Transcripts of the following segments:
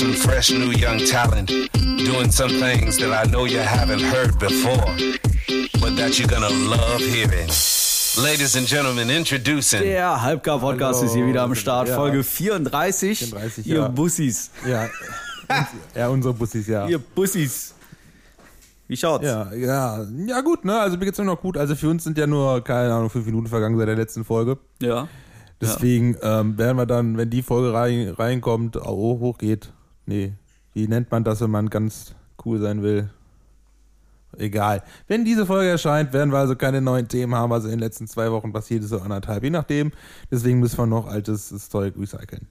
some fresh new young talent doing some things that I know you haven't heard before, but that you're gonna love hearing. Ladies and Gentlemen, introducing. Der Halbgar-Podcast ist hier wieder am Start. Ja. Folge 34. 34, Ihr ja. Bussis. Ja, ja unsere Bussis, ja. Ihr Bussis. Wie schaut's? Ja, ja, ja gut, ne? Also mir geht's immer noch gut. Also für uns sind ja nur, keine Ahnung, fünf Minuten vergangen seit der letzten Folge. Ja. Deswegen ähm, werden wir dann, wenn die Folge rein, reinkommt, auch hochgeht. Nee, wie nennt man das, wenn man ganz cool sein will? Egal. Wenn diese Folge erscheint, werden wir also keine neuen Themen haben. Also in den letzten zwei Wochen passiert es so anderthalb, je nachdem. Deswegen müssen wir noch altes Zeug recyceln.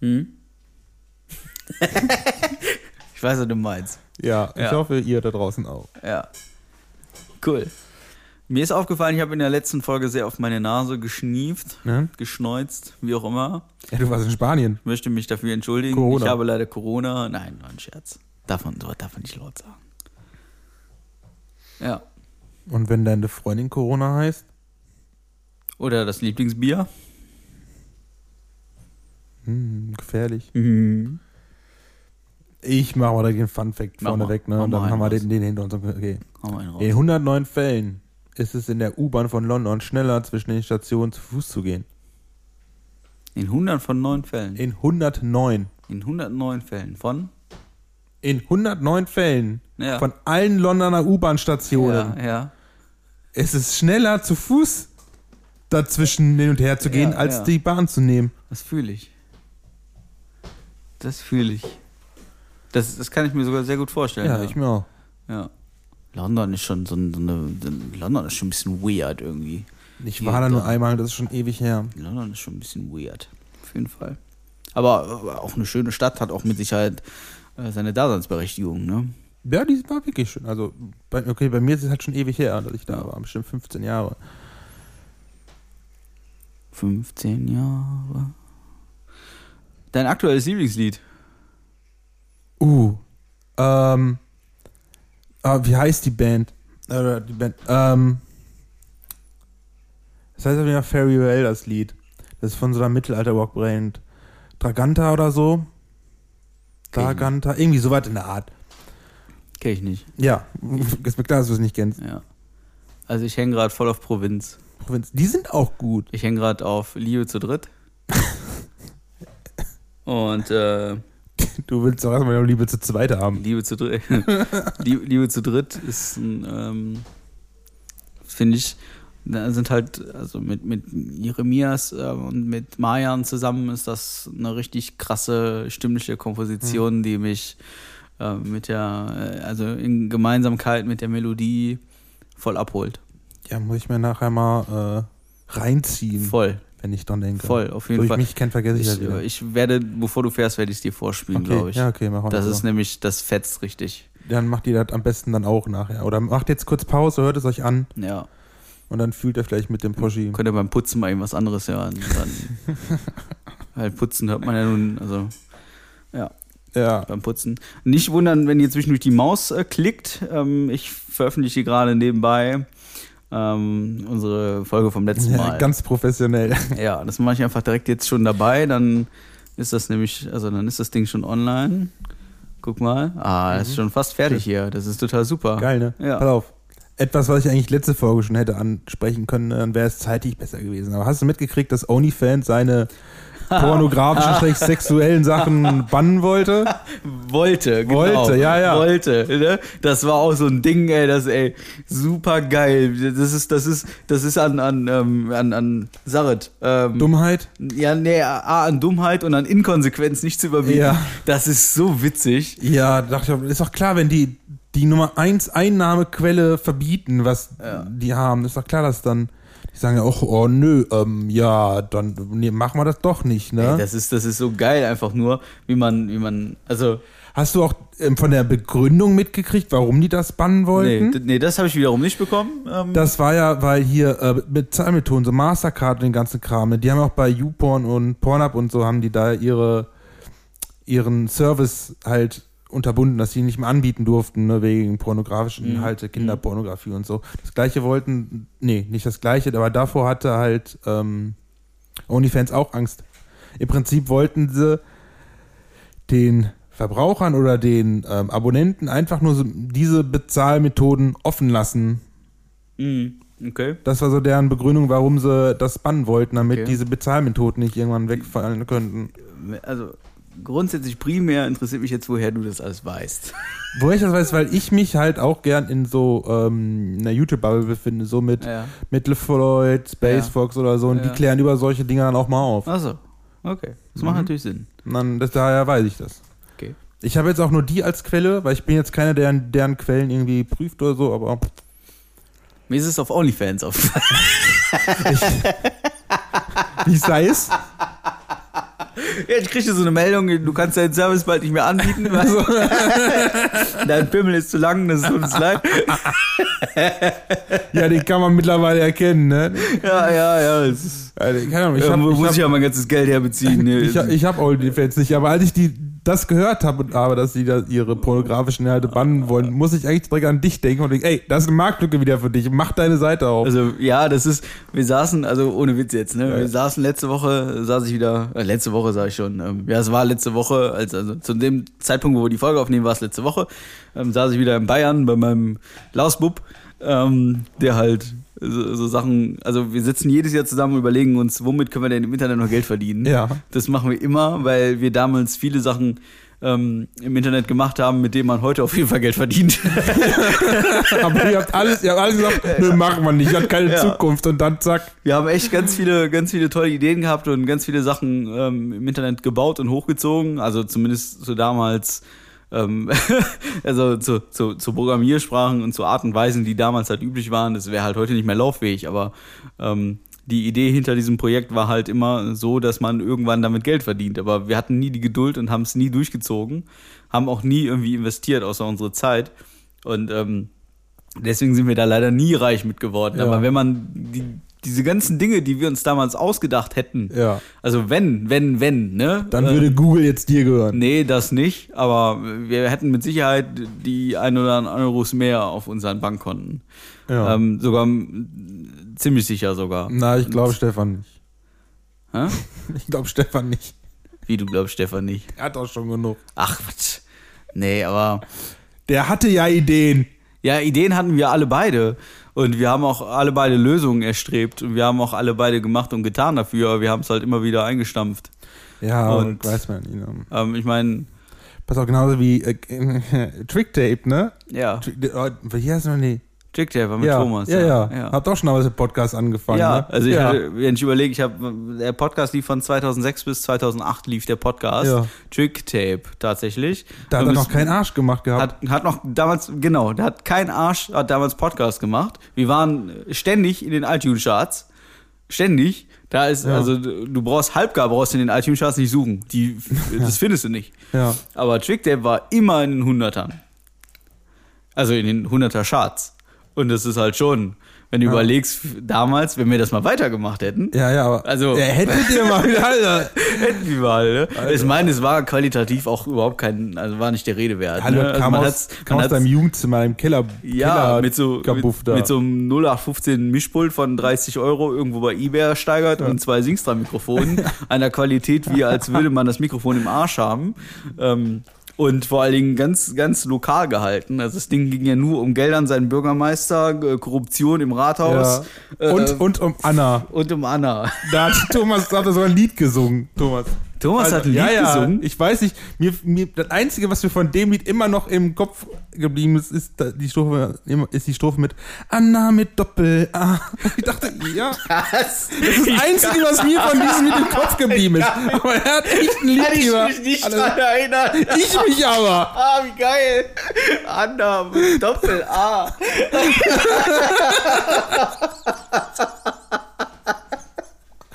Hm? ich weiß, was du meinst. Ja, ich Ja. hoffe, ihr da draußen auch. Ja. Cool. Mir ist aufgefallen, ich habe in der letzten Folge sehr auf meine Nase geschnieft, Ne? geschneuzt, wie auch immer. Ja, du warst in Spanien. Ich möchte mich dafür entschuldigen. Corona. Ich habe leider Corona. Nein, war ein Scherz. So darf man nicht laut sagen. Ja. Und wenn deine Freundin Corona heißt? Oder das Lieblingsbier. Hm, gefährlich. Mhm. Ich mache mal den Fun Fact vorne weg, ne? Und dann haben wir den, den hinter uns. Okay. In 109 Fällen ist es in der U-Bahn von London schneller zwischen den Stationen zu Fuß zu gehen. In 100 von 9 Fällen. In 109. In 109 Fällen von? In 109 Fällen Ja. von allen Londoner U-Bahn-Stationen ja, ja. ist es schneller zu Fuß dazwischen hin und her zu gehen, Ja, als ja. die Bahn zu nehmen. Das fühle ich. Das fühle ich. Das, das kann ich mir sogar sehr gut vorstellen. Ja, ich mir auch. ja. London ist schon so, ein- so eine. London ist schon ein bisschen weird irgendwie. Ich war da nur einmal, das ist schon ewig her. London ist schon ein bisschen weird. Auf jeden Fall. Aber, aber auch eine schöne Stadt hat auch mit Sicherheit äh, seine Daseinsberechtigung, ne? Ja, die war wirklich schön. Also, bei, okay, bei mir ist es halt schon ewig her, dass ich da war. Bestimmt 15 Jahre. 15 Jahre. Dein aktuelles Lieblingslied? Uh. Ähm. Ah, wie heißt die Band? Äh, die Band. Ähm. Das heißt auf jeden Fall Fairy Well, das Lied. Das ist von so einer Mittelalter-Rock-Brand. Draganta oder so. Draganta, irgendwie so weit in der Art. Kenn ich nicht. Ja, ist mir klar, dass du es nicht kennst. Ja. Also ich hänge gerade voll auf Provinz. Provinz. Die sind auch gut. Ich hänge gerade auf Liebe zu dritt. Und äh, Du willst doch erstmal Liebe zu zweit haben. Liebe zu dritt. Liebe, zu dritt ist ein, ähm, finde ich, da sind halt, also mit, mit Jeremias äh, und mit Mayan zusammen ist das eine richtig krasse stimmliche Komposition, die mich äh, mit der, äh, also in Gemeinsamkeit mit der Melodie voll abholt. Ja, muss ich mir nachher mal äh, reinziehen, Voll, wenn ich dran denke. voll, auf So jeden ich Fall. mich kennt, vergesse ich, Ich, halt ich werde, bevor du fährst, werde ich es dir vorspielen, okay, glaube ich. Ja, okay, machen wir Das so. ist nämlich, das fetzt richtig. Dann macht ihr das am besten dann auch nachher. Oder macht jetzt kurz Pause, hört es euch an Ja. und dann fühlt ihr vielleicht mit dem Poschi. Könnt ihr beim Putzen mal irgendwas anderes hören. Dann, weil Putzen hört man ja nun, also Ja, beim Putzen. Nicht wundern, wenn ihr zwischendurch die Maus äh, klickt. Ähm, ich veröffentliche gerade nebenbei ähm, unsere Folge vom letzten ja Mal. ganz professionell. ja, das mache ich einfach direkt jetzt schon dabei. Dann ist das nämlich, also dann ist das Ding schon online. Guck mal. Ah, das ist schon fast fertig hier. Das ist total super. Mhm. Geil, ne? Ja. Pass auf. Etwas, was ich eigentlich letzte Folge schon hätte ansprechen können, dann wäre es zeitlich besser gewesen. Aber hast du mitgekriegt, dass OnlyFans seine pornografischen, schräg sexuellen Sachen bannen wollte? Wollte, genau. Wollte, ja, ja. Wollte, ne? Das war auch so ein Ding, ey, das, ey, super geil. Das ist, das ist, das ist an, an, ähm, an, an Sarit. Ähm, Dummheit? Ja, nee, A, an Dummheit und an Inkonsequenz nicht zu überbieten. Ja. Das ist so witzig. Ja, dachte ich, auch, ist doch klar, wenn die die Nummer 1 Einnahmequelle verbieten, was Ja. die haben, ist doch klar, dass dann die sagen ja auch, oh nö, ähm, ja, dann nee, machen wir das doch nicht, ne? Ey, das ist, das ist so geil einfach nur, wie man, wie man, also, Hast du auch ähm, von der Begründung mitgekriegt, warum die das bannen nee, wollten? d- nee, das habe ich wiederum nicht bekommen. Ähm, Das war ja, weil hier äh, mit Zahlmethoden, so Mastercard und den ganzen Kram, die haben auch bei YouPorn und Pornhub und so, haben die da ihre ihren Service halt unterbunden, dass sie ihn nicht mehr anbieten durften, ne, wegen pornografischen Mhm. Inhalte, Kinderpornografie und so. Das gleiche wollten, nee, nicht das gleiche, aber davor hatte halt ähm, OnlyFans auch Angst. Im Prinzip wollten sie den Verbrauchern oder den ähm, Abonnenten einfach nur so diese Bezahlmethoden offen lassen. Mhm. Okay. Das war so deren Begründung, warum sie das bannen wollten, damit Okay. diese Bezahlmethoden nicht irgendwann wegfallen könnten. Also grundsätzlich primär interessiert mich jetzt, woher du das alles weißt. Wo ich das weiß, weil ich mich halt auch gern in so ähm, einer YouTube-Bubble befinde, so mit, Ja. mit LeFloid, Space Ja. Fox oder so, und die Ja. klären über solche Dinge dann auch mal auf. Achso. Okay. Das macht Mhm. natürlich Sinn. Dann, das, daher weiß ich das. Okay. Ich habe jetzt auch nur die als Quelle, weil ich bin jetzt keiner, der deren Quellen irgendwie prüft oder so, aber Mir ist es auf OnlyFans aufgefallen. wie sei es? Ja, ich kriege so eine Meldung, du kannst deinen Service bald nicht mehr anbieten. Also, dein Pimmel ist zu lang, das tut uns leid. Ja, den kann man mittlerweile erkennen, ne? Ja, ja, ja. Ist, Also, keine Ahnung, ich ja, habe wo ich muss hab, ich ja mein ganzes Geld herbeziehen. Ne? ich hab, ich hab OnlyFans nicht, aber als ich die, das gehört habe habe, dass sie da ihre pornografischen Inhalte bannen wollen, muss ich eigentlich direkt an dich denken und denken, ey, das ist eine Marktlücke wieder für dich, mach deine Seite auf. Also ja, das ist, wir saßen, also ohne Witz jetzt, ne? Ja. Wir saßen letzte Woche, saß ich wieder, äh, letzte Woche sag ich schon, ähm, ja, es war letzte Woche, als, also zu dem Zeitpunkt, wo wir die Folge aufnehmen, war es letzte Woche, ähm, saß ich wieder in Bayern bei meinem Lausbub, ähm, der halt so, so Sachen, also wir sitzen jedes Jahr zusammen und überlegen uns, womit können wir denn im Internet noch Geld verdienen. Ja. Das machen wir immer, weil wir damals viele Sachen ähm, im Internet gemacht haben, mit denen man heute auf jeden Fall Geld verdient. Aber ihr habt alles, ihr habt alles gesagt, nö, machen wir nicht, hat keine Ja. Zukunft und dann zack. Wir haben echt ganz viele, ganz viele tolle Ideen gehabt und ganz viele Sachen ähm, im Internet gebaut und hochgezogen. Also zumindest so damals, ähm, also zu, zu, zu Programmiersprachen und zu Art und Weisen, die damals halt üblich waren. Das wäre halt heute nicht mehr lauffähig, aber ähm, die Idee hinter diesem Projekt war halt immer so, dass man irgendwann damit Geld verdient. Aber wir hatten nie die Geduld und haben es nie durchgezogen, haben auch nie irgendwie investiert, außer unsere Zeit. Und ähm, deswegen sind wir da leider nie reich mit geworden. Ja. Aber wenn man die, diese ganzen Dinge, die wir uns damals ausgedacht hätten, Ja. also wenn, wenn, wenn, ne? Dann äh, würde Google jetzt dir gehören. Nee, das nicht, aber wir hätten mit Sicherheit die ein oder anderen Euros mehr auf unseren Bankkonten. Ja. Ähm, sogar ziemlich sicher sogar. Na, ich glaube Stefan nicht. Hä? Ich glaube Stefan nicht. Wie du glaubst, Stefan nicht. Er hat auch schon genug. Ach, Quatsch. Nee, aber Der hatte ja Ideen. ja, Ideen hatten wir alle beide. Und wir haben auch alle beide Lösungen erstrebt. Und wir haben auch alle beide gemacht und getan dafür. Aber wir haben es halt immer wieder eingestampft. Ja, Und- und weiß man ihn. ähm, Ähm, ich meine, Pass auch genauso wie äh, Tricktape, ne? ja, Trick, oh, wie heißt noch nie? Tricktaper mit ja, Thomas. Ja, ja. ja. Habt auch schon mal mit Podcast angefangen, Ja, ne? also ich ja. Hatte, wenn ich überlege, ich habe der Podcast lief von 2006 bis 2008 lief der Podcast Ja. Tricktape tatsächlich. da hat er noch keinen Arsch gemacht gehabt. hat, hat noch damals genau, der hat kein Arsch hat damals Podcast gemacht. Wir waren ständig in den iTunes Charts. Ständig. Da ist Ja. also du brauchst halbgar brauchst in den iTunes Charts nicht suchen. Die das findest du nicht. ja. Aber Tricktape war immer in den Hundertern. Also in den Hunderter Charts. Und das ist halt schon, wenn du Ja. überlegst, damals, wenn wir das mal weitergemacht hätten, Ja, ja, aber Also- er hättet ihr mal wieder, Alter. hätten wir mal, ne? Ich meine, es war qualitativ auch überhaupt kein, also war nicht der Rede wert. Hallo, ne? Also kam, man aus, kam aus deinem Jugendzimmer im Keller. ja, Keller mit so, mit, mit so einem 0815 Mischpult von 30 Euro irgendwo bei eBay ersteigert und zwei Singstra-Mikrofonen einer Qualität, wie als würde man das Mikrofon im Arsch haben. Ähm, und vor allen Dingen ganz, ganz lokal gehalten. Also das Ding ging ja nur um Geld an seinen Bürgermeister, äh, Korruption im Rathaus ja. äh, und, und um Anna. und um Anna. Da hat Thomas hat er so ein Lied gesungen, Thomas. Thomas hat ein Lied ja, ja. gesungen. Ich weiß nicht, mir, mir, das Einzige, was mir von dem Lied immer noch im Kopf geblieben ist, ist die Strophe, ist die Strophe mit Anna mit Doppel A. Ich dachte, ja, Was? das ist das Einzige, was mir von diesem Lied im Kopf geblieben ist. Aber er hat echt ein Lied Kann ich über- mich nicht dran erinnern. Ich mich aber. Ah, wie geil. Anna mit Doppel A.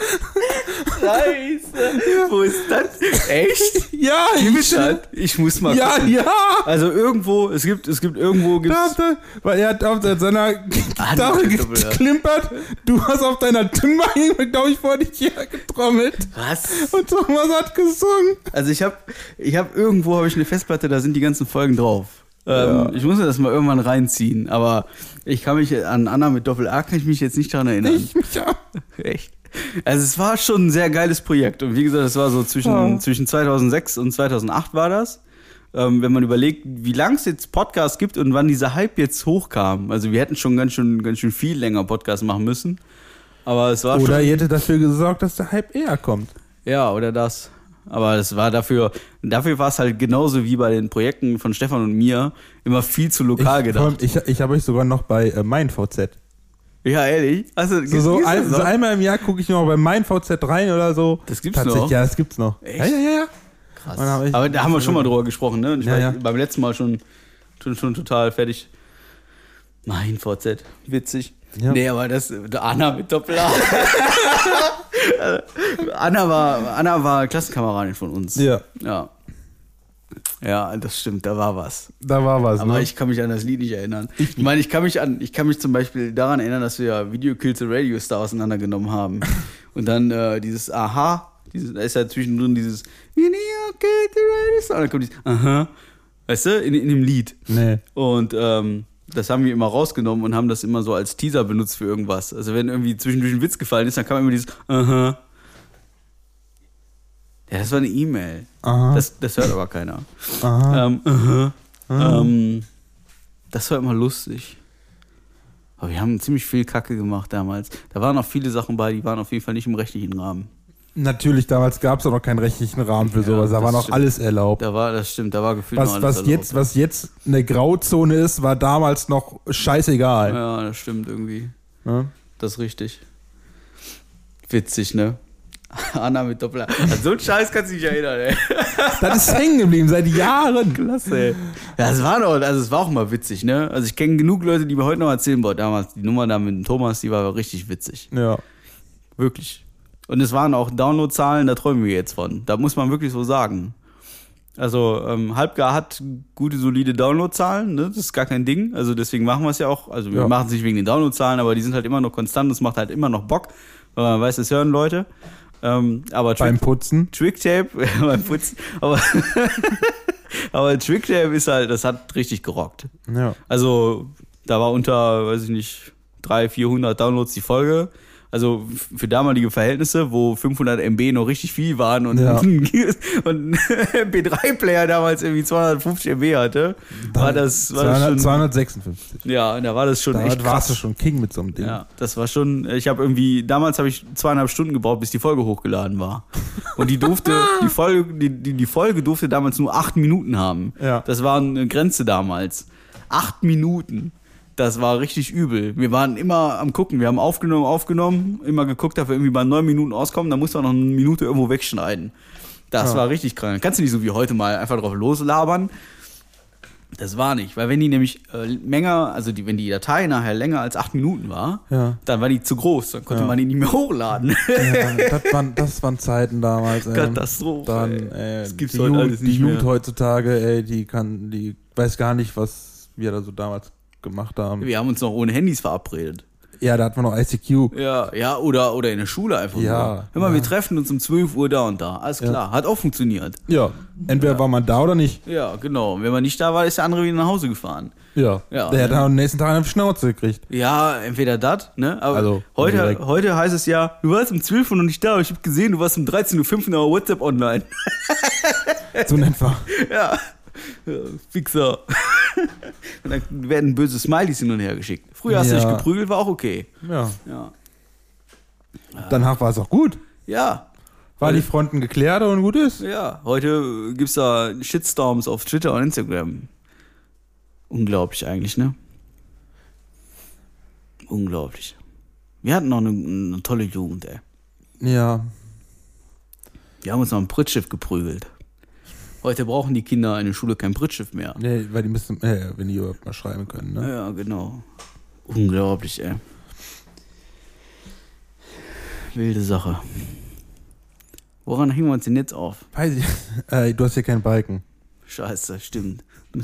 Scheiße. Wo ist das? Echt? Ja, ich? Ich muss mal ja, gucken. ja. Also irgendwo, es gibt, es gibt irgendwo Da gibt's. ihr- Weil er hat auf seiner Gitarre geklimpert. Du hast auf deiner Timber, glaube ich, vor dich her getrommelt. Was? Und Thomas hat gesungen. Also ich habe, ich habe irgendwo habe ich eine Festplatte, da sind die ganzen Folgen drauf. Ähm, Ja. Ich muss mir das mal irgendwann reinziehen, aber ich kann mich an Anna mit Doppel A kann ich mich jetzt nicht dran erinnern. Ich mich auch. Echt. Also es war schon ein sehr geiles Projekt. Und wie gesagt, es war so zwischen, Ja. zwischen 2006 und 2008 war das. Ähm, wenn man überlegt, wie lang es jetzt Podcasts gibt und wann dieser Hype jetzt hochkam. Also wir hätten schon ganz schön, ganz schön viel länger Podcasts machen müssen. Aber es war Oder schon... ihr hättet dafür gesorgt, dass der Hype eher kommt. Ja, oder das. Aber es war dafür, dafür war es halt genauso wie bei den Projekten von Stefan und mir immer viel zu lokal Ich, gedacht. ich, ich habe euch sogar noch bei äh, MeinVZ. Ja, ehrlich? Also, So, so, ein, so einmal im Jahr gucke ich noch bei MeinVZ rein oder so. Das gibt's Tatsächlich, noch? Ja, das gibt's noch. Echt? Ja, ja, ja. ja. Krass. Aber da haben wir schon mal drüber gesprochen, ne? Und ich Ja, war ja. beim letzten Mal schon, schon, schon total fertig. Mein VZ, witzig. Ja. Nee, aber das, Anna mit Doppel-A. Anna war, Anna war Klassenkameradin von uns. Ja, Ja. Ja, das stimmt, da war was. da war was. Aber ne? ich kann mich an das Lied nicht erinnern. Ich meine, ich kann mich an, ich kann mich zum Beispiel daran erinnern, dass wir ja Video Kills the Radio Star auseinandergenommen haben. Und dann äh, dieses Aha, dieses, da ist ja zwischendrin dieses Video Kills the Radio Star. Und dann kommt dieses Aha. Weißt du, in, in dem Lied. nee. Und ähm, das haben wir immer rausgenommen und haben das immer so als Teaser benutzt für irgendwas. Also wenn irgendwie zwischendurch ein Witz gefallen ist, dann kam immer dieses Aha. Ja, das war eine E-Mail. Aha. Das, das hört aber keiner. Aha. Ähm, aha. Ähm, das war immer lustig. Aber wir haben ziemlich viel Kacke gemacht damals. Da waren auch viele Sachen bei, die waren auf jeden Fall nicht im rechtlichen Rahmen. Natürlich, damals gab es auch noch keinen rechtlichen Rahmen für Ja, sowas. Da war noch stimmt. alles erlaubt. Da war, das stimmt, da war gefühlt noch Was, alles was, erlaubt. jetzt, was jetzt eine Grauzone ist, war damals noch scheißegal. Ja, das stimmt irgendwie. Ne? Das ist richtig. Witzig, ne? Anna mit Doppel. An so einen Scheiß kannst du dich erinnern, ey. Das ist hängen geblieben seit Jahren. Klasse, ey. Ja, es war doch, also es war auch mal witzig, ne? Also ich kenne genug Leute, die mir heute noch erzählen, boah, damals die Nummer da mit dem Thomas, die war richtig witzig. Ja. Wirklich. Und es waren auch Downloadzahlen, da träumen wir jetzt von. Da muss man wirklich so sagen. Also ähm, Halbgar hat gute, solide Downloadzahlen, ne? das ist gar kein Ding. Also deswegen machen wir es ja auch. Also wir Ja. machen es nicht wegen den Downloadzahlen, aber die sind halt immer noch konstant. Es macht halt immer noch Bock, weil man weiß, es hören Leute. Ähm, aber Beim Trick, Putzen. Tricktape, beim Putzen, aber, aber Tricktape ist halt, das hat richtig gerockt. Ja. Also da war unter, weiß ich nicht, 300, 400 Downloads die Folge. Also für damalige Verhältnisse, wo 500 MB noch richtig viel waren und, Ja. und ein MP3-Player damals irgendwie 250 MB hatte, war das, war das 200, schon, 256. ja, da war das schon echt Da warst du schon King mit so einem Ding. Ja, das war schon, ich habe irgendwie, damals habe ich zweieinhalb Stunden gebraucht, bis die Folge hochgeladen war. Und die durfte, die Folge, die, die, die Folge durfte damals nur acht Minuten haben. Ja. Das war eine Grenze damals. Acht Minuten. Das war richtig übel. Wir waren immer am gucken. Wir haben aufgenommen, aufgenommen, immer geguckt, dass wir irgendwie bei neun Minuten auskommen. Da mussten wir noch eine Minute irgendwo wegschneiden. Das Ja. war richtig krank. Kannst du nicht so wie heute mal einfach drauf loslabern. Das war nicht, weil wenn die nämlich äh, länger, also die, wenn die Datei nachher länger als acht Minuten war, Ja. dann war die zu groß, dann konnte Ja. man die nicht mehr hochladen. Ja, das, waren, das waren Zeiten damals. Ey. Katastrophe, Dann, ey. Das gibt's die heute Jugend, alles die nicht Jugend mehr. heutzutage, ey, die kann, die weiß gar nicht, was wir da so damals gemacht haben. Wir haben uns noch ohne Handys verabredet. Ja, da hat man noch ICQ. Ja, ja, oder, oder in der Schule einfach Ja, nur. Hör mal, ja. wir treffen uns um 12 Uhr da und da. Alles klar, hat auch funktioniert. Ja, entweder war man da oder nicht. Ja, genau. Und wenn man nicht da war, ist der andere wieder nach Hause gefahren. Ja. Ja, Der hat ne? am nächsten Tag eine Schnauze gekriegt. Ja, entweder das, ne? Aber Also, heute, direkt. heute heißt es ja, du warst um 12 Uhr noch nicht da, aber ich habe gesehen, du warst um 13.05 Uhr in der WhatsApp online. So in etwa. ja. ja Fixer. und dann werden böse Smileys hin und her geschickt. Früher hast du Ja. dich geprügelt, war auch okay. Ja. Ja. Danach war es auch gut. Ja. Weil- die Fronten geklärt und gut ist. Ja, heute gibt's da Shitstorms auf Twitter und Instagram. Unglaublich eigentlich, ne? Unglaublich. Wir hatten noch eine, eine tolle Jugend, ey. Ja. Wir haben uns noch ein Prittschiff geprügelt. Heute brauchen die Kinder in der Schule kein Prittschiff mehr. Nee, weil die müssen, äh, wenn die überhaupt mal schreiben können, ne? Ja, genau. Unglaublich, ey. Wilde Sache. Woran hängen wir uns denn jetzt auf? Weiß ich. Äh, du hast hier keinen Balken. Scheiße, stimmt.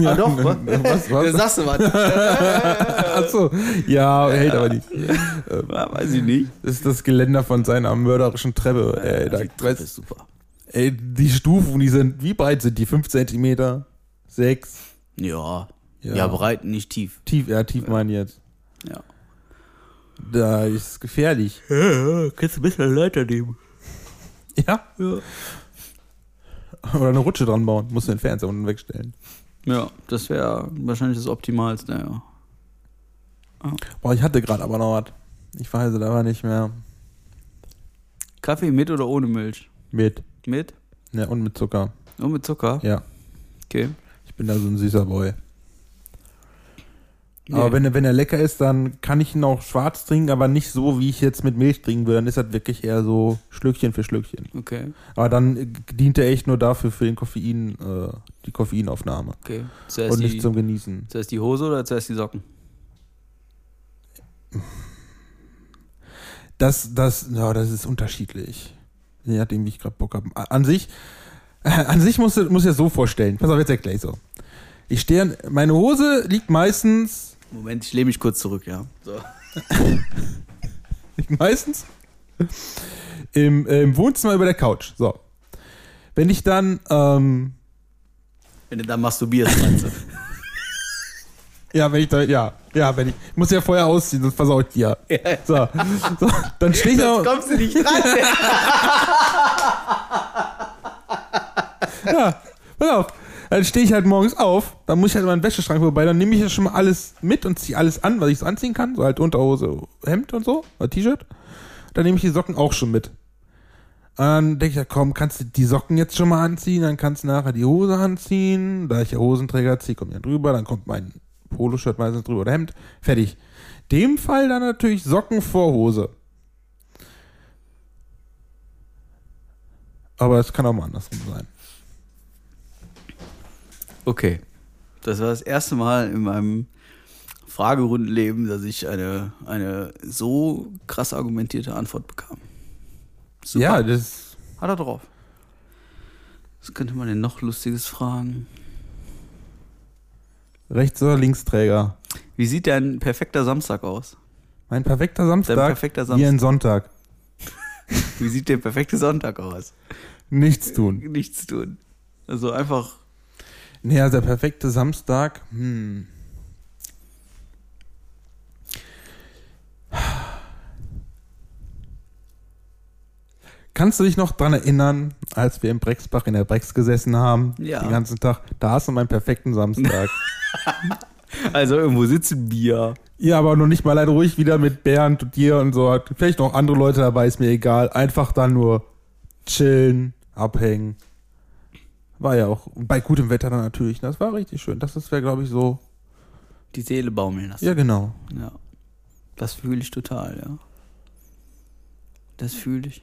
Ja, ah, doch, was? was- was? Da sagst du was. Achso. Ja, hält aber nicht. Ja, weiß ich nicht. Das ist das Geländer von seiner mörderischen Treppe. Ey, da, die Treppe ist super. Ey, die Stufen, die sind, wie breit sind die? 5 Zentimeter? 6? Ja. Ja. Ja, breit, nicht tief. Tief, ja, tief meine ich jetzt. Ja. Da ist es gefährlich. Ja, kannst du ein bisschen Leiter nehmen. Ja? Ja. Oder eine Rutsche dran bauen. Musst du den Fernseher unten wegstellen. Ja, das wäre wahrscheinlich das Optimalste, ja. Boah, ich hatte gerade aber noch was. Ich weiß es aber nicht mehr. Kaffee mit oder ohne Milch? Mit. Mit? Ja, und mit Zucker. Und mit Zucker? Ja. Okay. Ich bin da so ein süßer Boy. Nee. Aber wenn, er- wenn er lecker ist, dann kann ich ihn auch schwarz trinken, aber nicht so, wie ich jetzt mit Milch trinken würde. Dann ist das wirklich eher so Schlückchen für Schlückchen. Okay, Aber dann äh, dient er echt nur dafür für den Koffein, äh, die Koffeinaufnahme. okay. Zuerst und die, nicht zum Genießen. zuerst die Hose oder zuerst die Socken? Das, das, ja, das ist unterschiedlich. Je nachdem, wie ich gerade Bock habe. An sich, an sich muss muss ich das so vorstellen. Pass auf, jetzt erkläre ich so. Ich stehe, meine Hose liegt meistens, Moment, ich lehne mich kurz zurück, ja. So. liegt meistens im, äh, im Wohnzimmer über der Couch. So. Wenn ich dann, ähm, Wenn du da masturbierst, meinst du? Ja, wenn ich da, ja, ja, wenn ich, ich muss ja vorher ausziehen, sonst versau ich dir. So, so dann stehe ich da, kommst du nicht dran. Ja, pass auf. Dann stehe ich halt morgens auf, dann muss ich halt in meinen Wäscheschrank vorbei, dann nehme ich ja schon mal alles mit und ziehe alles an, was ich so anziehen kann, so halt Unterhose, Hemd und so, oder T-Shirt. Dann nehme ich die Socken auch schon mit. Und dann denke ich, ja komm, kannst du die Socken jetzt schon mal anziehen, dann kannst du nachher die Hose anziehen. Da ich ja Hosenträger ziehe, kommt ja drüber, dann kommt mein Poloshirt meistens drüber oder Hemd. Fertig. Dem Fall dann natürlich Socken vor Hose. Aber es kann auch mal andersrum sein. Okay. Das war das erste Mal in meinem Fragerundenleben, dass ich eine, eine so krass argumentierte Antwort bekam. Super. Ja, das Hat er drauf. Was könnte man denn noch Lustiges fragen? Rechts- oder Linksträger. Wie sieht dein perfekter Samstag aus? Mein perfekter Samstag. Dein perfekter Wie Samstag. ein Sonntag. Wie sieht der perfekte Sonntag aus? Nichts tun. Nichts tun. Also einfach. Nee, also der perfekte Samstag. Hm. Kannst du dich noch dran erinnern, als wir im Brexbach in der Brex gesessen haben? Ja. Den ganzen Tag. Da hast du meinen perfekten Samstag. Also irgendwo sitzen Bier. ja, aber noch nicht mal leider ruhig wieder mit Bernd und dir und so. Vielleicht noch andere Leute dabei, ist mir egal. Einfach dann nur chillen, abhängen. War ja auch bei gutem Wetter dann natürlich. Das war richtig schön. Das wäre, glaube ich, so. Die Seele baumeln lassen. Ja, genau. Ja. Das fühle ich total, ja. Das fühle ich.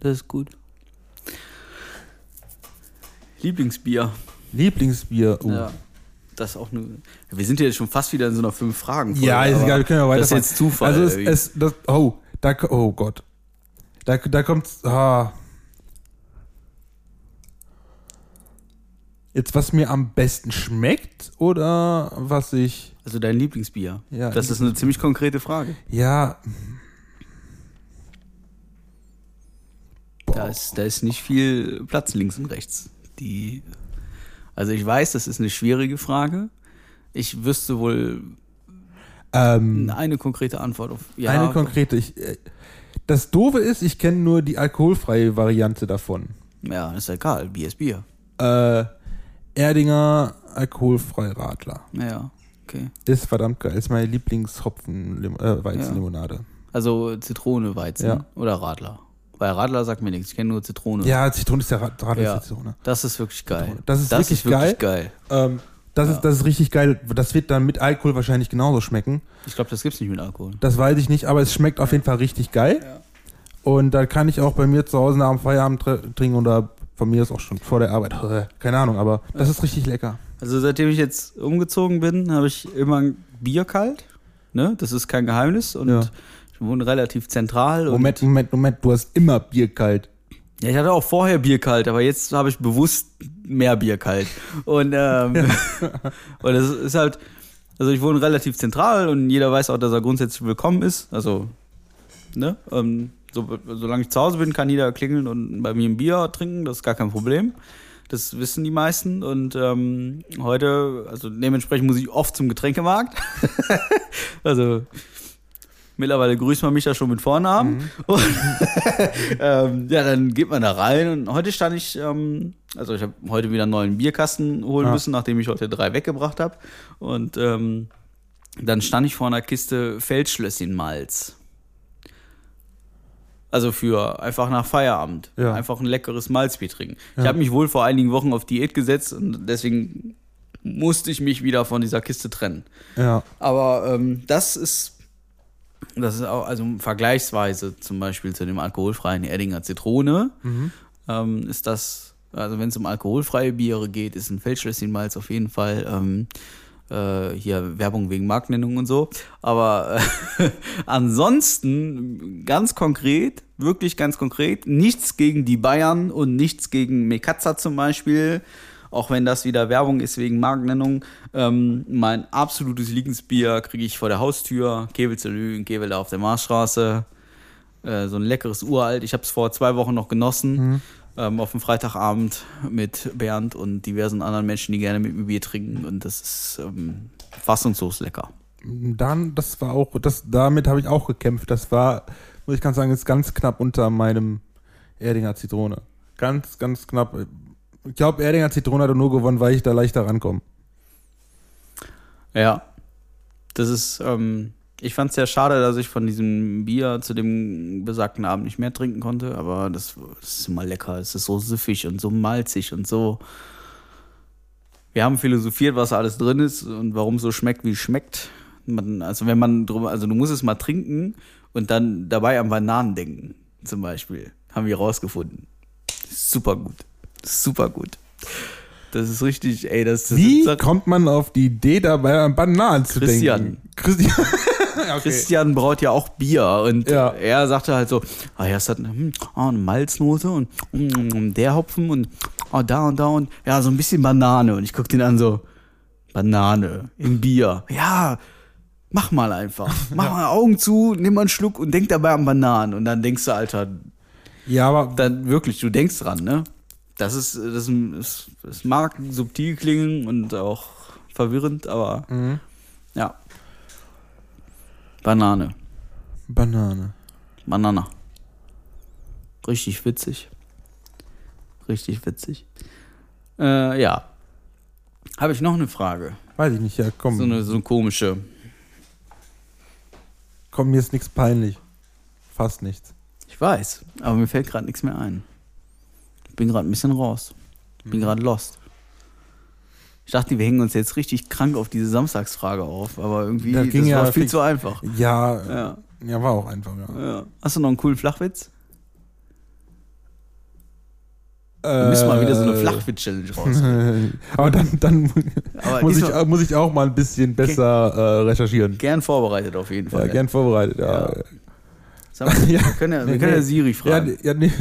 Das ist gut. Lieblingsbier. Lieblingsbier. Oh. Ja. Das auch eine. Wir sind ja jetzt schon fast wieder in so einer fünf Fragen. Ja, ist egal, wir können ja weiter. Das ist jetzt Zufall. Also es, es das, oh, da, oh Gott. Da, da kommt, ah. Jetzt, was mir am besten schmeckt oder was ich, also dein Lieblingsbier. Ja, Das ist eine ziemlich konkrete Frage. ja. Da ist, da ist nicht viel Platz links und rechts. Die, also ich weiß, das ist eine schwierige Frage. Ich wüsste wohl Ähm, eine konkrete Antwort auf. Ja, eine konkrete. Ich, äh, das Doofe ist, ich kenne nur die alkoholfreie Variante davon. Ja, ist ja egal. Bier ist Bier. Äh, Erdinger alkoholfrei Radler. Ja, okay. Ist verdammt geil. Ist meine Lieblingshopfen äh, Weizenlimonade. Also Zitrone, Weizen Ja. oder Radler. Weil Radler sagt mir nichts. Ich kenne nur Zitrone. Ja, Zitrone ist ja Rad- Radler Ja. ist Zitrone. Das ist wirklich geil. Das ist wirklich geil. Ähm, das, Ja. ist, das ist richtig geil. Das wird dann mit Alkohol wahrscheinlich genauso schmecken. Ich glaube, das gibt's nicht mit Alkohol. Das weiß ich nicht, aber es schmeckt auf jeden Fall richtig geil. Ja. Und da kann ich auch bei mir zu Hause nach dem Feierabend tr- trinken oder von mir ist auch schon vor der Arbeit. Keine Ahnung, aber das ist richtig lecker. Also seitdem ich jetzt umgezogen bin, habe ich immer ein Bier kalt. Ne? Das ist kein Geheimnis. Und Ja. Ich wohne relativ zentral. Moment, Und, Moment, Moment, du hast immer Bier kalt. ja, ich hatte auch vorher Bier kalt, aber jetzt habe ich bewusst mehr Bier kalt. Und, ähm, und das ist halt, also ich wohne relativ zentral und jeder weiß auch, dass er grundsätzlich willkommen ist. Also, ne? Ähm, so, solange ich zu Hause bin, kann jeder klingeln und bei mir ein Bier trinken, das ist gar kein Problem. Das wissen die meisten. Und ähm, heute, also dementsprechend muss ich oft zum Getränkemarkt. also Mittlerweile grüßt man mich ja schon mit Vornamen. Mhm. Und, ähm, ja, dann geht man da rein. Und heute stand ich, ähm, also ich habe heute wieder einen neuen Bierkasten holen Ja. müssen, nachdem ich heute drei weggebracht habe. Und ähm, dann stand ich vor einer Kiste Feldschlösschen-Malz. Also für einfach nach Feierabend. Ja. Einfach ein leckeres Malzbier trinken. Ich habe mich wohl vor einigen Wochen auf Diät gesetzt und deswegen musste ich mich wieder von dieser Kiste trennen. Ja. Aber ähm, das ist, das ist auch, also vergleichsweise zum Beispiel zu dem alkoholfreien Erdinger Zitrone, ähm, ist das, also wenn es um alkoholfreie Biere geht, ist ein Feldschlösschen-Malz auf jeden Fall ähm, äh, hier Werbung wegen Markennennung und so. Aber äh, ansonsten ganz konkret, wirklich ganz konkret, nichts gegen die Bayern und nichts gegen Mekatza zum Beispiel. Auch wenn das wieder Werbung ist wegen Markennennung. Ähm, mein absolutes Lieblingsbier kriege ich vor der Haustür. Kevel zu Lügen, Kevel auf der Marsstraße. Äh, so ein leckeres Uralt. Ich habe es vor zwei Wochen noch genossen. Ähm, auf dem Freitagabend mit Bernd und diversen anderen Menschen, die gerne mit mir Bier trinken. Und das ist ähm, fassungslos lecker. Dann, das war auch, das, damit habe ich auch gekämpft. Das war, muss ich ganz sagen, ist ganz knapp unter meinem Erdinger Zitrone. Ganz, ganz knapp. Ich glaube, Erdinger Zitrone hat nur gewonnen, weil ich da leichter rankomme. Ja. Das ist, ähm, ich fand es sehr schade, dass ich von diesem Bier zu dem besagten Abend nicht mehr trinken konnte, aber das, das ist immer lecker. Es ist so süffig und so malzig und so. Wir haben philosophiert, was alles drin ist und warum so schmeckt, wie es schmeckt. Man, also wenn man drum, also du musst es mal trinken und dann dabei an Bananen denken, zum Beispiel. Haben wir rausgefunden. Super gut. Super gut. Das ist richtig, ey, das, das Wie das- kommt man auf die Idee dabei, an Bananen zu denken? Christian. okay. Christian braut ja auch Bier und Ja. er sagte halt so, ah ja, es hat hm, ah, eine Malznote und mm, der Hopfen und ah, da und da und ja, so ein bisschen Banane. Und ich guck den an so, Banane im Bier. Ja, mach mal einfach. Mach mal Augen zu, nimm mal einen Schluck und denk dabei an Bananen. Und dann denkst du, Alter, Ja, aber dann wirklich, du denkst dran, ne? Das ist, das, ist, das mag subtil klingen und auch verwirrend, aber Mhm. ja. Banane. Banane. Banana. Richtig witzig. Richtig witzig. Äh, ja. Habe ich noch eine Frage? Weiß ich nicht, ja, komm. So eine, so eine komische. Komm, mir ist nichts peinlich. Fast nichts. Ich weiß, aber mir fällt gerade nichts mehr ein. Ich bin gerade ein bisschen raus. Ich Mhm. bin gerade lost. Ich dachte, wir hängen uns jetzt richtig krank auf diese Samstagsfrage auf, aber irgendwie Da ging das ja war viel zu einfach. Ja, Ja, ja, war auch einfach, ja. ja. Hast du noch einen coolen Flachwitz? Wir müssen mal wieder so eine Äh, Flachwitz-Challenge raus. Aber dann, dann Aber muss, ich, muss ich auch mal ein bisschen besser äh, recherchieren. Gern vorbereitet auf jeden Ja, Fall. gern vorbereitet, ja. Ja. Sag mal, Ja. Wir können ja, wir Nee, können ja nee. Siri Ja, fragen. ja, nee.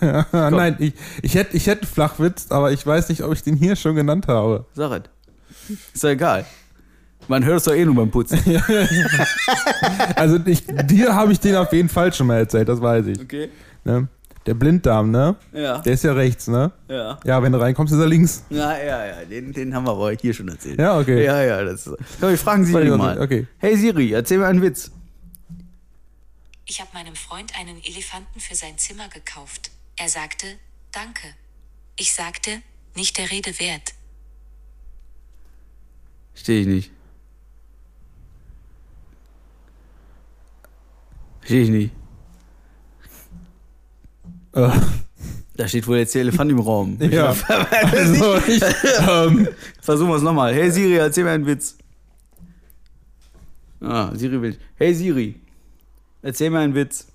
Nein, ich, ich hätte ich hätte Flachwitz, aber ich weiß nicht, ob ich den hier schon genannt habe. Sag es. Ist ja egal. Man hört es doch eh nur beim Putzen. Also ich, dir habe ich den auf jeden Fall schon mal erzählt, das weiß ich. Okay. Ne? Der Blinddarm, ne? Ja. Der ist ja rechts, ne? Ja. Ja, wenn du reinkommst, ist er links. Ja, ja, ja. Den, den haben wir aber hier schon erzählt. Ja, okay. Ja, ja. Das ist, wir fragen Siri mal. Okay. Hey Siri, erzähl mir einen Witz. Ich habe meinem Freund einen Elefanten für sein Zimmer gekauft. Er sagte, danke. Ich sagte, nicht der Rede wert. Verstehe ich nicht. Verstehe ich nicht. Äh, Da steht wohl jetzt der Elefant im Raum. ja. also ich, ähm, Versuchen wir es nochmal. Hey Siri, erzähl mir einen Witz. Ah, Siri will. Hey Siri, erzähl mir einen Witz.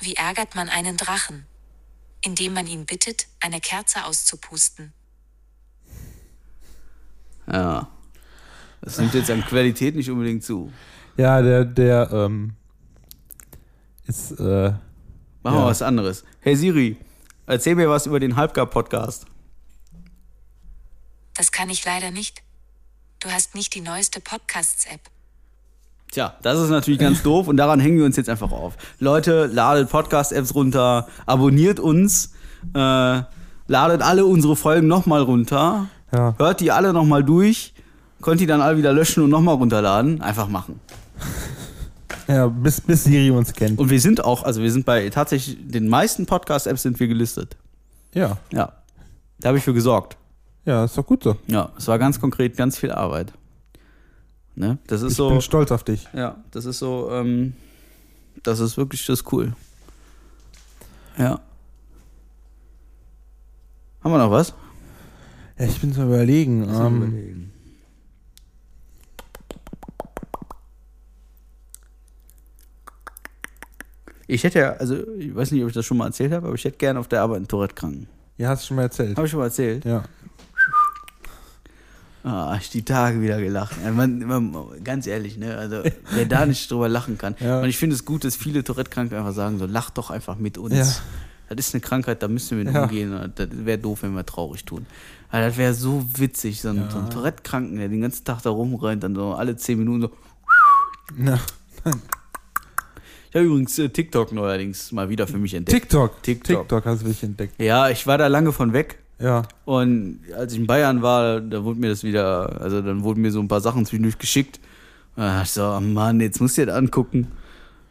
Wie ärgert man einen Drachen? Indem man ihn bittet, eine Kerze auszupusten. Ja. Das nimmt jetzt an Qualität nicht unbedingt zu. ja, der, der, ähm, ist, äh, Machen Ja. wir was anderes. Hey Siri, erzähl mir was über den Halbgar-Podcast. Das kann ich leider nicht. Du hast nicht die neueste Podcasts-App. Tja, das ist natürlich ganz doof und daran hängen wir uns jetzt einfach auf. Leute, ladet Podcast-Apps runter, abonniert uns, äh, ladet alle unsere Folgen nochmal runter, ja. hört die alle nochmal durch, könnt die dann alle wieder löschen und nochmal runterladen. Einfach machen. Ja, bis, bis Siri uns kennt. Und wir sind auch, also wir sind bei tatsächlich den meisten Podcast-Apps sind wir gelistet. Ja, Ja. Da habe ich für gesorgt. ja, ist doch gut so. Ja, es war ganz konkret ganz viel Arbeit. Ne? Das ist Ich so. bin stolz auf dich. Ja, das ist so, ähm, das ist wirklich das ist cool. Ja. Haben wir noch was? Ja, ich bin zu überlegen. Ähm, überlegen. Ich hätte ja, also ich weiß nicht, ob ich das schon mal erzählt habe, aber ich hätte gerne auf der Arbeit einen Tourette-Kranken. ja, hast du schon mal erzählt. Habe ich schon mal erzählt? Ja. Ah, ich die Tage wieder gelacht. Man, man, ganz ehrlich, ne? Also, wer da nicht drüber lachen kann. Ja. Und ich finde es gut, dass viele Tourette-Kranke einfach sagen, so, lach doch einfach mit uns. Ja. Das ist eine Krankheit, da müssen wir mit Ja. umgehen. Das wäre doof, wenn wir traurig tun. Aber das wäre so witzig, so ein, Ja. so ein Tourette-Kranken, der den ganzen Tag da rumrennt, dann so alle zehn Minuten so. ja. Ich habe übrigens äh, TikTok neuerdings mal wieder für mich entdeckt. TikTok. TikTok. TikTok hast du mich entdeckt. Ja, ich war da lange von weg. Ja. Und als ich in Bayern war, da wurde mir das wieder, also dann wurden mir so ein paar Sachen zwischendurch geschickt. Da dachte ich so, oh Mann, jetzt musst du das angucken.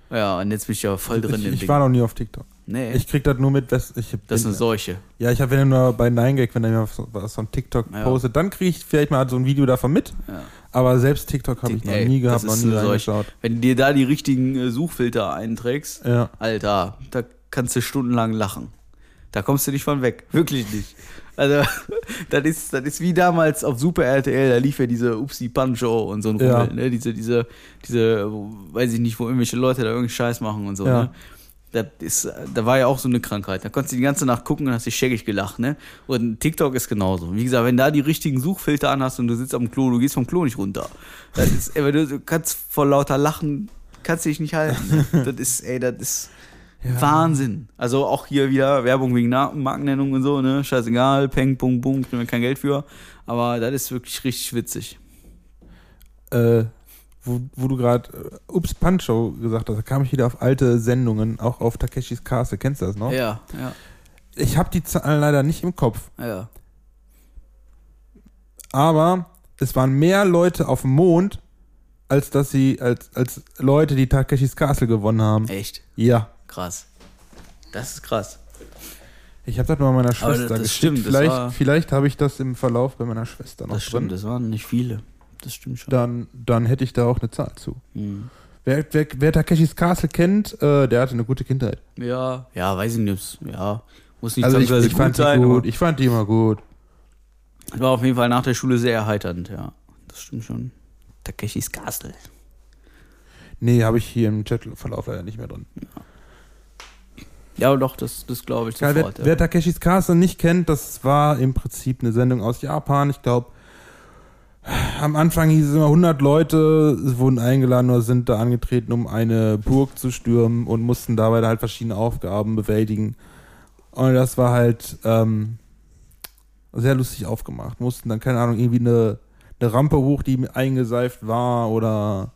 Ja, und jetzt bin ich ja voll drin Ich, ich war noch nie auf TikTok. nee, Ich krieg das nur mit, dass ich das ist bin, eine Seuche. Ja, ich habe wenn nur bei 9gag, wenn er mir was- was von TikTok Ja. postet, dann kriege ich vielleicht mal so ein Video davon mit. Ja. Aber selbst TikTok habe ich noch nie gehabt, noch nie reingeschaut. Wenn du dir da die richtigen äh, Suchfilter einträgst, Ja. Alter, da kannst du stundenlang lachen. Da kommst du nicht von weg. Wirklich nicht. Also, das ist, das ist wie damals auf Super RTL, da lief ja diese Upsi Pancho und so ein Ja. Rummel, ne? Diese, diese, diese, weiß ich nicht, wo irgendwelche Leute da irgendeinen Scheiß machen und so, Ja. ne? Das ist, da war ja auch so eine Krankheit. Da konntest du die ganze Nacht gucken und hast dich scheckig gelacht, ne? Und TikTok ist genauso. Wie gesagt, wenn da die richtigen Suchfilter anhast und du sitzt am Klo, du gehst vom Klo nicht runter. Das ist, ey, du, kannst vor lauter Lachen, kannst dich nicht halten. Das ist, ey, das ist Wahnsinn. Also auch hier wieder Werbung wegen Markennennung und so, ne? Scheißegal, peng, pung, pung, kriegen wir kein Geld für. Aber das ist wirklich richtig witzig. Äh, wo, wo du gerade äh, Ups Pancho gesagt hast, da kam ich wieder auf alte Sendungen, auch auf Takeshis Castle. Kennst du das noch? Ja, ja, Ich habe die Zahlen leider nicht im Kopf, ja. aber es waren mehr Leute auf dem Mond, als dass sie, als, als Leute, die Takeshis Castle gewonnen haben. Echt Ja. Krass. Das ist krass. Ich habe das mal meiner Schwester das geschickt. stimmt, das vielleicht war- vielleicht habe ich das im Verlauf bei meiner Schwester noch Das stimmt, drin. das waren nicht viele. Das stimmt schon. Dann, dann hätte ich da auch eine Zahl zu. Hm. Wer, wer, wer Takeshis Castle kennt, äh, der hatte eine gute Kindheit. Ja, ja, weiß ich nicht. Ja, muss nicht Also ich, ich fand die sein, gut. aber Ich fand die immer gut. war auf jeden Fall nach der Schule sehr erheiternd, ja. Das stimmt schon. Takeshis Castle. Nee, habe ich hier im Chatverlauf leider nicht mehr drin. Ja, doch, das, das glaube ich Ja, sofort. wer, wer Takeshis Castle nicht kennt, das war im Prinzip eine Sendung aus Japan. Ich glaube, am Anfang hieß es immer 100 Leute wurden eingeladen oder sind da angetreten, um eine Burg zu stürmen und mussten dabei halt verschiedene Aufgaben bewältigen. Und das war halt ähm, sehr lustig aufgemacht. Mussten dann, keine Ahnung, irgendwie eine, eine Rampe hoch, die eingeseift war oder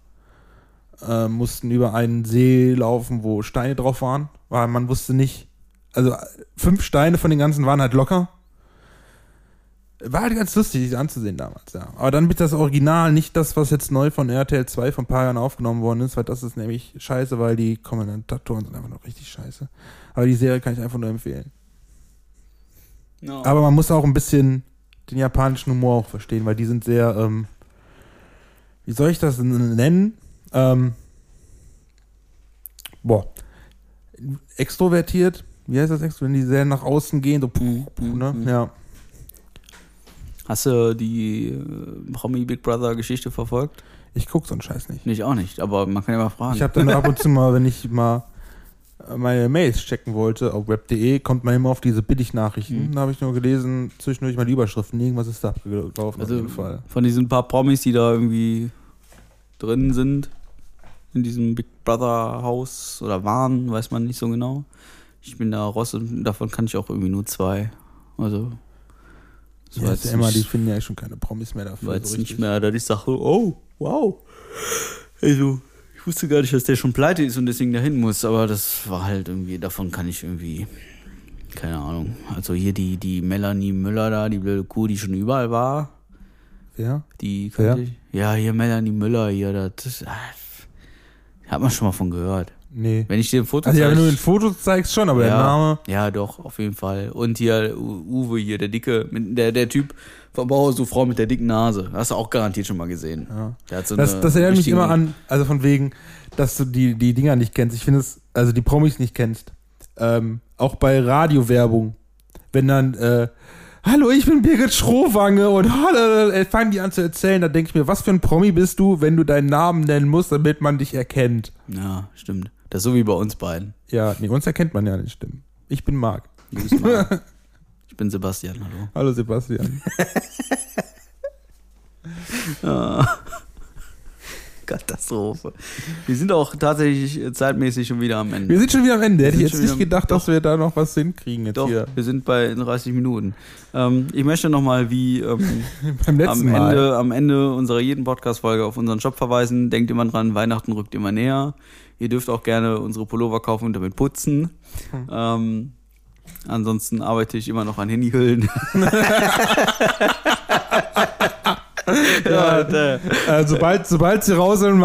äh, mussten über einen See laufen, wo Steine drauf waren, weil man wusste nicht, also äh, fünf Steine von den ganzen waren halt locker. War halt ganz lustig, die anzusehen damals, ja. Aber dann mit das Original, nicht das, was jetzt neu von RTL 2 von ein paar Jahren aufgenommen worden ist, weil das ist nämlich scheiße, weil die Kommentatoren sind einfach noch richtig scheiße. Aber die Serie kann ich einfach nur empfehlen. No. Aber man muss auch ein bisschen den japanischen Humor auch verstehen, weil die sind sehr, ähm, wie soll ich das nennen? Ähm, boah, extrovertiert. Wie heißt das extrovertiert? Wenn die sehr nach außen gehen, so puh, puh, ne? Mhm. Ja. Hast du die äh, Promi Big Brother Geschichte verfolgt? Ich guck so einen Scheiß nicht. Nicht auch nicht, aber man kann ja mal fragen. Ich habe dann ab und zu mal, wenn ich mal äh, meine Mails checken wollte auf web.de, kommt man immer auf diese Billig-Nachrichten. Mhm. Da habe ich nur gelesen, zwischendurch mal die Überschriften. Irgendwas ist da abgelaufen auf also jeden Fall. von diesen paar Promis, die da irgendwie drin sind, in diesem Big Brother Haus oder waren, weiß man nicht so genau. Ich bin da raus und davon kann ich auch irgendwie nur zwei. Also, das Ja, jetzt ja immer, die finden ja schon keine Promis mehr dafür. jetzt so nicht mehr, dass ich sage, oh, wow. Also, ich wusste gar nicht, dass der schon pleite ist und deswegen dahin muss, aber das war halt irgendwie, davon kann ich irgendwie, keine Ahnung. Also hier die, die Melanie Müller da, die blöde Kuh, die schon überall war, Ja? die kannte ich. Ja, hier Melanie Müller hier, das, das, ah, Hat man schon mal von gehört. Nee. Wenn ich dir ein Foto Also ja, wenn du ein Foto zeigst, schon, aber der ja, Name. Ja, doch, auf jeden Fall. Und hier Uwe hier, der dicke, der, der Typ vom Bauhaus, so Frau mit der dicken Nase. Hast du auch garantiert schon mal gesehen. Ja. Der hat so Das, eine das erinnert mich immer an, also von wegen, dass du die, die Dinger nicht kennst. Ich finde es, also die Promis nicht kennst. Ähm, auch bei Radiowerbung. Wenn dann, äh, hallo, ich bin Birgit Schrohwange und äh, fangen die an zu erzählen, da denke ich mir, was für ein Promi bist du, wenn du deinen Namen nennen musst, damit man dich erkennt. Ja, stimmt. Das ist so wie bei uns beiden. Ja, nee, uns erkennt man ja nicht, stimmt. Ich bin Marc. Ich bin Sebastian, hallo. Hallo Sebastian. Katastrophe. Wir sind auch tatsächlich äh, zeitmäßig schon wieder am Ende. Wir sind schon wieder am Ende. Hätte ich jetzt nicht gedacht, dass wir da noch was hinkriegen jetzt Doch, hier. wir sind bei 30 Minuten. Ähm, ich möchte nochmal, wie ähm, Beim letzten am, Mal. Ende, am Ende unserer jeden Podcast-Folge auf unseren Shop verweisen. Denkt immer dran, Weihnachten rückt immer näher. Ihr dürft auch gerne unsere Pullover kaufen und damit putzen. Hm. Ähm, ansonsten arbeite ich immer noch an Handyhüllen. ja, äh, Äh, sobald, sobald sie raus sind,